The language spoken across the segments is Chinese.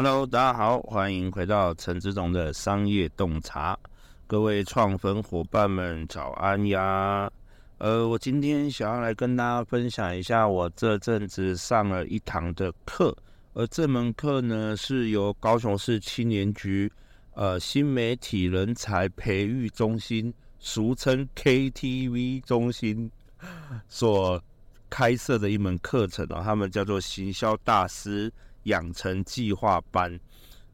Hello，大家好，欢迎回到陈志忠的商业洞察。各位创粉伙伴们，早安呀！呃，我今天想要来跟大家分享一下我这阵子上了一堂的课，而这门课呢是由高雄市青年局呃新媒体人才培育中心，俗称 KTV 中心所开设的一门课程哦，他们叫做行销大师。养成计划班，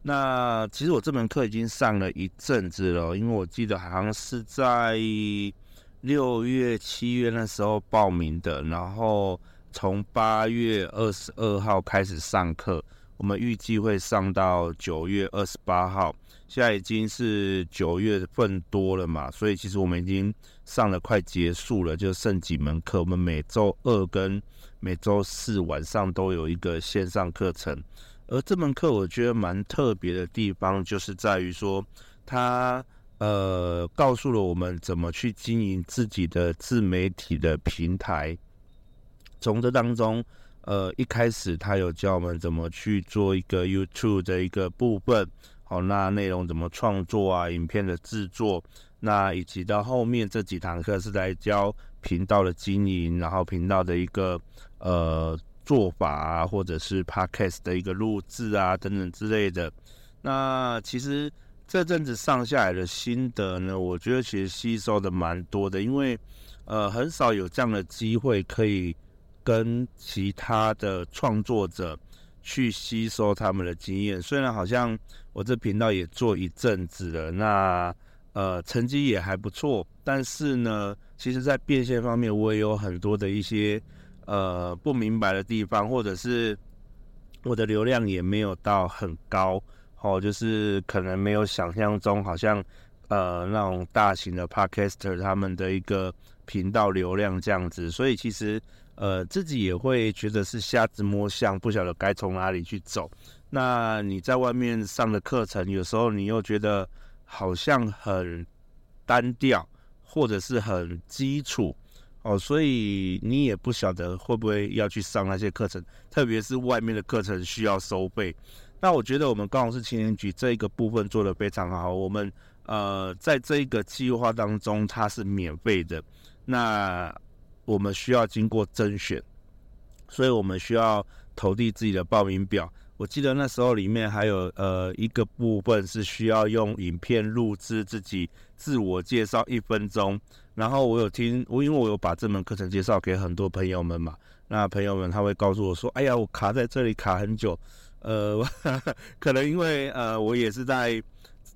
那其实我这门课已经上了一阵子了，因为我记得好像是在六月、七月那时候报名的，然后从八月二十二号开始上课，我们预计会上到九月二十八号，现在已经是九月份多了嘛，所以其实我们已经上了快结束了，就剩几门课，我们每周二跟每周四晚上都有一个线上课程，而这门课我觉得蛮特别的地方，就是在于说，它呃告诉了我们怎么去经营自己的自媒体的平台。从这当中，呃一开始他有教我们怎么去做一个 YouTube 的一个部分，好，那内容怎么创作啊，影片的制作，那以及到后面这几堂课是来教。频道的经营，然后频道的一个呃做法啊，或者是 podcast 的一个录制啊等等之类的。那其实这阵子上下来的心得呢，我觉得其实吸收的蛮多的，因为呃很少有这样的机会可以跟其他的创作者去吸收他们的经验。虽然好像我这频道也做一阵子了，那呃成绩也还不错，但是呢。其实，在变现方面，我也有很多的一些呃不明白的地方，或者是我的流量也没有到很高，哦，就是可能没有想象中好像呃那种大型的 Podcaster 他们的一个频道流量这样子，所以其实呃自己也会觉得是瞎子摸象，不晓得该从哪里去走。那你在外面上的课程，有时候你又觉得好像很单调。或者是很基础哦，所以你也不晓得会不会要去上那些课程，特别是外面的课程需要收费。那我觉得我们高雄市青年局这一个部分做得非常好。我们呃，在这个计划当中，它是免费的。那我们需要经过甄选，所以我们需要投递自己的报名表。我记得那时候里面还有呃一个部分是需要用影片录制自己自我介绍一分钟，然后我有听我因为我有把这门课程介绍给很多朋友们嘛，那朋友们他会告诉我说，哎呀我卡在这里卡很久，呃 可能因为呃我也是在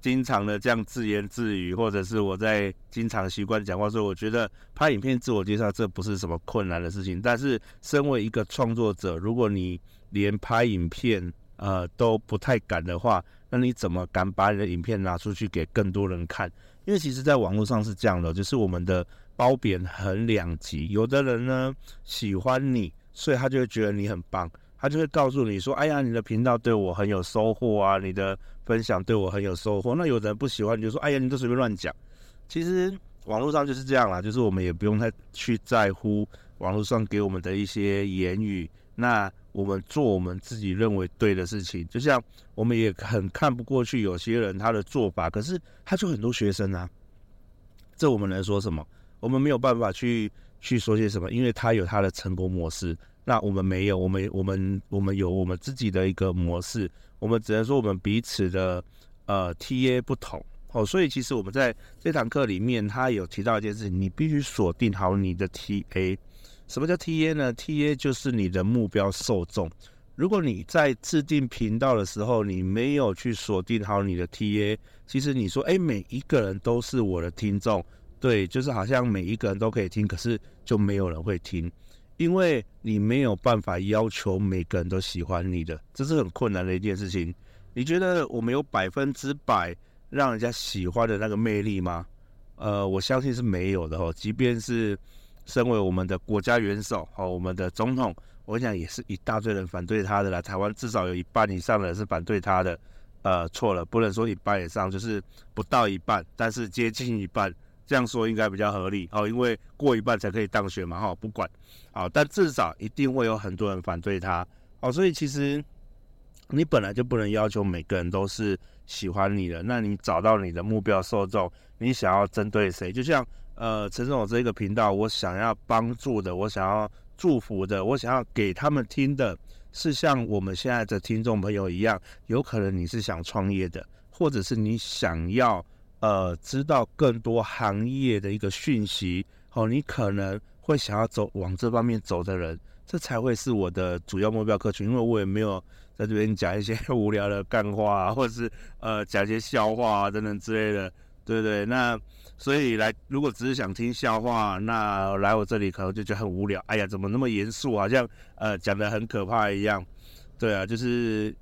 经常的这样自言自语，或者是我在经常习惯讲话，所以我觉得拍影片自我介绍这不是什么困难的事情，但是身为一个创作者，如果你连拍影片，呃，都不太敢的话，那你怎么敢把你的影片拿出去给更多人看？因为其实，在网络上是这样的，就是我们的褒贬很两极。有的人呢喜欢你，所以他就会觉得你很棒，他就会告诉你说：“哎呀，你的频道对我很有收获啊，你的分享对我很有收获。”那有的人不喜欢，你就说：“哎呀，你都随便乱讲。”其实网络上就是这样啦，就是我们也不用太去在乎网络上给我们的一些言语。那我们做我们自己认为对的事情，就像我们也很看不过去有些人他的做法，可是他就很多学生啊，这我们能说什么？我们没有办法去去说些什么，因为他有他的成功模式，那我们没有，我们我们我们有我们自己的一个模式，我们只能说我们彼此的呃 TA 不同哦，所以其实我们在这堂课里面，他有提到一件事情，你必须锁定好你的 TA。什么叫 TA 呢？TA 就是你的目标受众。如果你在制定频道的时候，你没有去锁定好你的 TA，其实你说，哎，每一个人都是我的听众，对，就是好像每一个人都可以听，可是就没有人会听，因为你没有办法要求每个人都喜欢你的，这是很困难的一件事情。你觉得我们有百分之百让人家喜欢的那个魅力吗？呃，我相信是没有的哦，即便是。身为我们的国家元首和我们的总统，我想也是一大堆人反对他的啦。台湾至少有一半以上的人是反对他的。呃，错了，不能说一半以上，就是不到一半，但是接近一半，这样说应该比较合理哦。因为过一半才可以当选嘛，哈，不管，好，但至少一定会有很多人反对他。哦，所以其实你本来就不能要求每个人都是喜欢你的，那你找到你的目标受众，你想要针对谁？就像呃，陈总这个频道，我想要帮助的，我想要祝福的，我想要给他们听的，是像我们现在的听众朋友一样，有可能你是想创业的，或者是你想要呃知道更多行业的一个讯息，哦，你可能会想要走往这方面走的人，这才会是我的主要目标客群，因为我也没有。在这边讲一些 无聊的干话啊，或者是呃讲一些笑话啊等等之类的，对对，那所以来，如果只是想听笑话，那来我这里可能就觉得很无聊。哎呀，怎么那么严肃，好像呃讲得很可怕一样。对啊，就是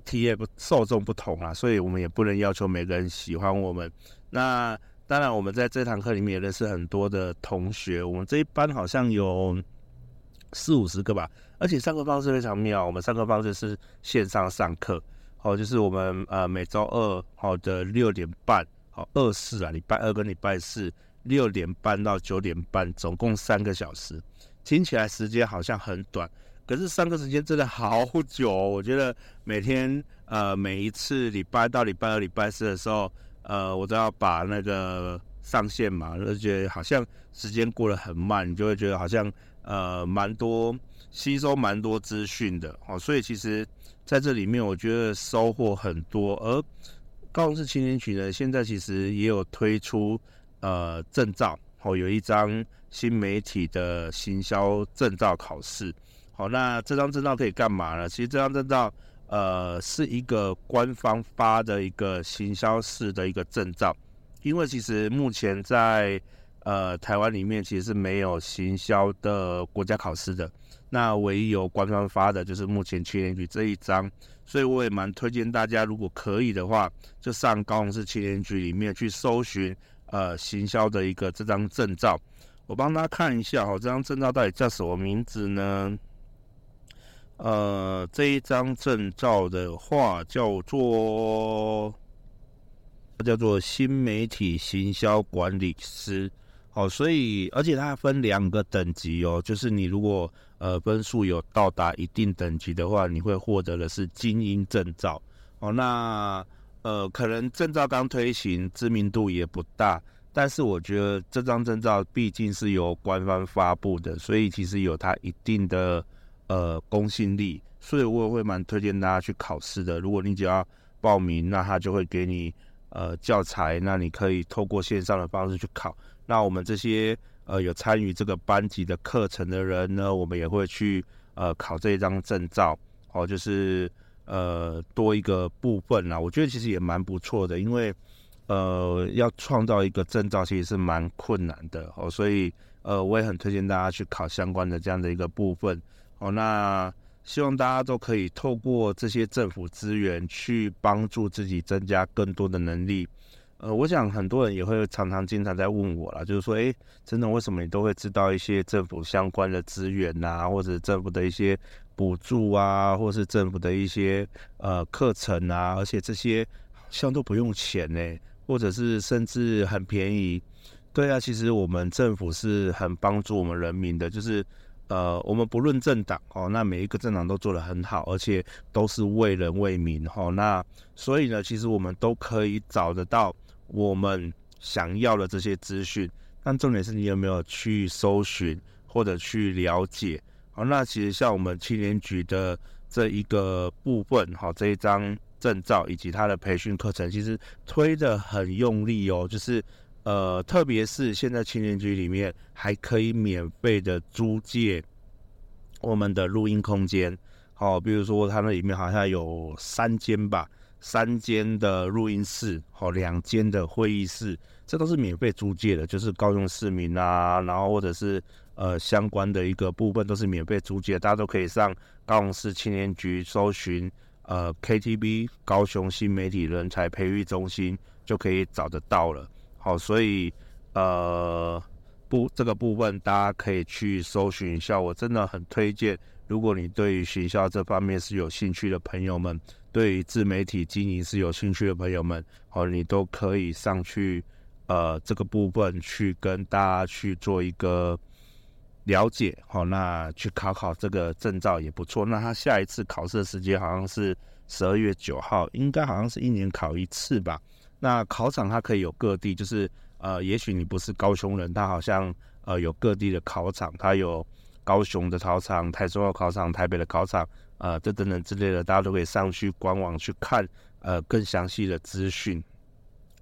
体验不受众不同啊，所以我们也不能要求每个人喜欢我们。那当然，我们在这堂课里面也认识很多的同学，我们这一班好像有四五十个吧。而且上课方式非常妙，我们上课方式是线上上课，好，就是我们呃每周二好的六点半，好二四啊，礼拜二跟礼拜四六点半到九点半，总共三个小时，听起来时间好像很短，可是上课时间真的好久。我觉得每天呃每一次礼拜到礼拜二、礼拜四的时候，呃我都要把那个上线嘛，就觉得好像时间过得很慢，你就会觉得好像呃蛮多。吸收蛮多资讯的，哦，所以其实在这里面，我觉得收获很多。而高雄市青年局呢，现在其实也有推出呃证照，哦，有一张新媒体的行销证照考试。好，那这张证照可以干嘛呢？其实这张证照呃是一个官方发的一个行销式的一个证照，因为其实目前在呃台湾里面其实是没有行销的国家考试的。那唯一有官方发的就是目前青年局这一张，所以我也蛮推荐大家，如果可以的话，就上高雄市青年局里面去搜寻呃行销的一个这张证照。我帮大家看一下哈，这张证照到底叫什么名字呢？呃，这一张证照的话叫做叫做新媒体行销管理师。好，所以而且它分两个等级哦，就是你如果呃分数有到达一定等级的话，你会获得的是精英证照。哦，那呃可能证照刚推行，知名度也不大，但是我觉得这张证照毕竟是由官方发布的，所以其实有它一定的呃公信力，所以我也会蛮推荐大家去考试的。如果你只要报名，那他就会给你呃教材，那你可以透过线上的方式去考。那我们这些呃有参与这个班级的课程的人呢，我们也会去呃考这一张证照，哦，就是呃多一个部分啦。我觉得其实也蛮不错的，因为呃要创造一个证照其实是蛮困难的哦，所以呃我也很推荐大家去考相关的这样的一个部分哦。那希望大家都可以透过这些政府资源去帮助自己增加更多的能力。呃，我想很多人也会常常经常在问我啦，就是说，诶，真的为什么你都会知道一些政府相关的资源呐，或者政府的一些补助啊，或是政府的一些呃课程啊，而且这些像都不用钱呢，或者是甚至很便宜。对啊，其实我们政府是很帮助我们人民的，就是呃，我们不论政党哦，那每一个政党都做得很好，而且都是为人为民哦。那所以呢，其实我们都可以找得到。我们想要的这些资讯，但重点是你有没有去搜寻或者去了解？好，那其实像我们青年局的这一个部分，好，这一张证照以及它的培训课程，其实推得很用力哦。就是呃，特别是现在青年局里面还可以免费的租借我们的录音空间，好，比如说它那里面好像有三间吧。三间的录音室，好，两间的会议室，这都是免费租借的，就是高雄市民啊，然后或者是呃相关的一个部分都是免费租借，大家都可以上高雄市青年局搜寻呃 KTV 高雄新媒体人才培育中心就可以找得到了。好，所以呃不这个部分大家可以去搜寻一下，我真的很推荐，如果你对于学校这方面是有兴趣的朋友们。对于自媒体经营是有兴趣的朋友们，好，你都可以上去，呃，这个部分去跟大家去做一个了解，好，那去考考这个证照也不错。那他下一次考试的时间好像是十二月九号，应该好像是一年考一次吧。那考场它可以有各地，就是呃，也许你不是高雄人，它好像呃有各地的考场，它有高雄的考场、台中的考场、台北的考场，呃，这等等之类的，大家都可以上去官网去看呃更详细的资讯。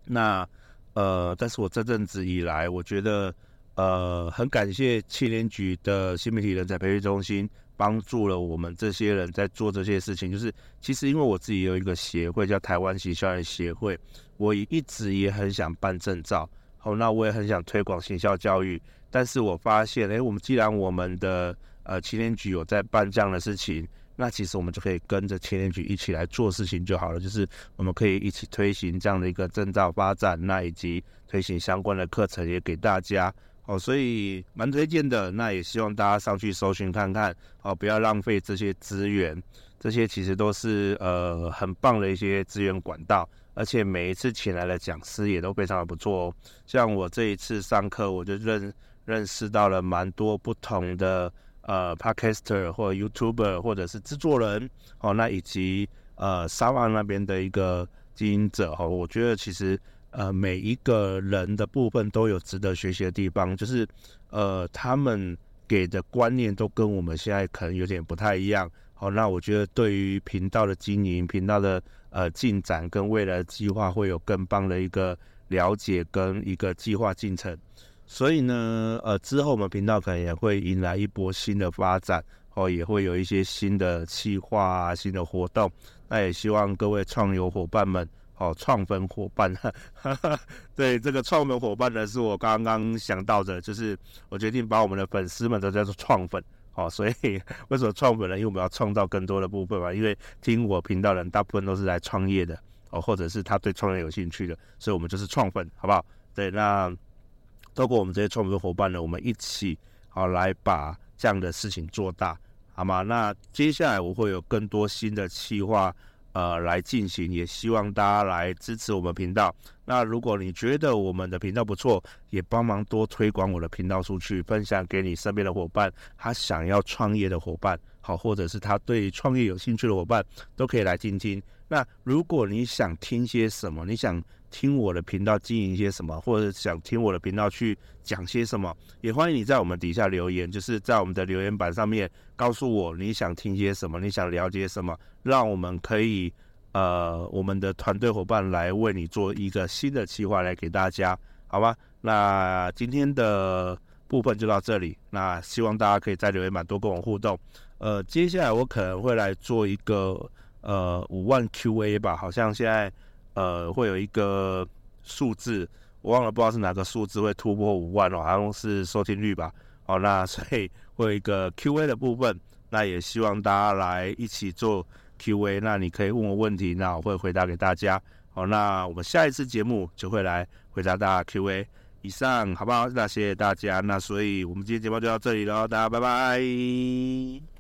那呃，但是我这阵子以来，我觉得呃很感谢企联局的新媒体人才培育中心。帮助了我们这些人在做这些事情，就是其实因为我自己有一个协会叫台湾行销人协会，我一直也很想办证照，好，那我也很想推广行销教育，但是我发现，诶，我们既然我们的呃青年局有在办这样的事情，那其实我们就可以跟着青年局一起来做事情就好了，就是我们可以一起推行这样的一个证照发展，那以及推行相关的课程也给大家。哦，所以蛮推荐的，那也希望大家上去搜寻看看，哦，不要浪费这些资源，这些其实都是呃很棒的一些资源管道，而且每一次请来的讲师也都非常的不错哦。像我这一次上课，我就认认识到了蛮多不同的呃 Podcaster 或 YouTuber 或者是制作人，哦，那以及呃沙旺那边的一个经营者，哦，我觉得其实。呃，每一个人的部分都有值得学习的地方，就是呃，他们给的观念都跟我们现在可能有点不太一样。好，那我觉得对于频道的经营、频道的呃进展跟未来的计划，会有更棒的一个了解跟一个计划进程。所以呢，呃，之后我们频道可能也会迎来一波新的发展，哦，也会有一些新的计划啊、新的活动。那也希望各位创友伙伴们。哦，创粉伙伴，哈哈，对，这个创粉伙伴呢，是我刚刚想到的，就是我决定把我们的粉丝们都叫做创粉。哦，所以为什么创粉呢？因为我们要创造更多的部分嘛。因为听我频道的人大部分都是来创业的，哦，或者是他对创业有兴趣的，所以我们就是创粉，好不好？对，那透过我们这些创粉伙伴呢，我们一起好来把这样的事情做大，好吗？那接下来我会有更多新的企划。呃，来进行，也希望大家来支持我们频道。那如果你觉得我们的频道不错，也帮忙多推广我的频道出去，分享给你身边的伙伴，他想要创业的伙伴，好，或者是他对创业有兴趣的伙伴，都可以来听听。那如果你想听些什么，你想听我的频道经营一些什么，或者想听我的频道去讲些什么，也欢迎你在我们底下留言，就是在我们的留言板上面告诉我你想听些什么，你想了解什么，让我们可以呃我们的团队伙伴来为你做一个新的计划来给大家，好吧？那今天的部分就到这里，那希望大家可以在留言板多跟我互动。呃，接下来我可能会来做一个。呃，五万 QA 吧，好像现在呃会有一个数字，我忘了，不知道是哪个数字会突破五万哦，好像是收听率吧。好，那 所以会有一个 QA 的部分，那也希望大家来一起做 QA，那你可以问我问题，那我会回答给大家。好，那我们下一次节目就会来回答大家 QA。以上好不好？那谢谢大家。那所以我们今天节目就到这里喽，大家拜拜。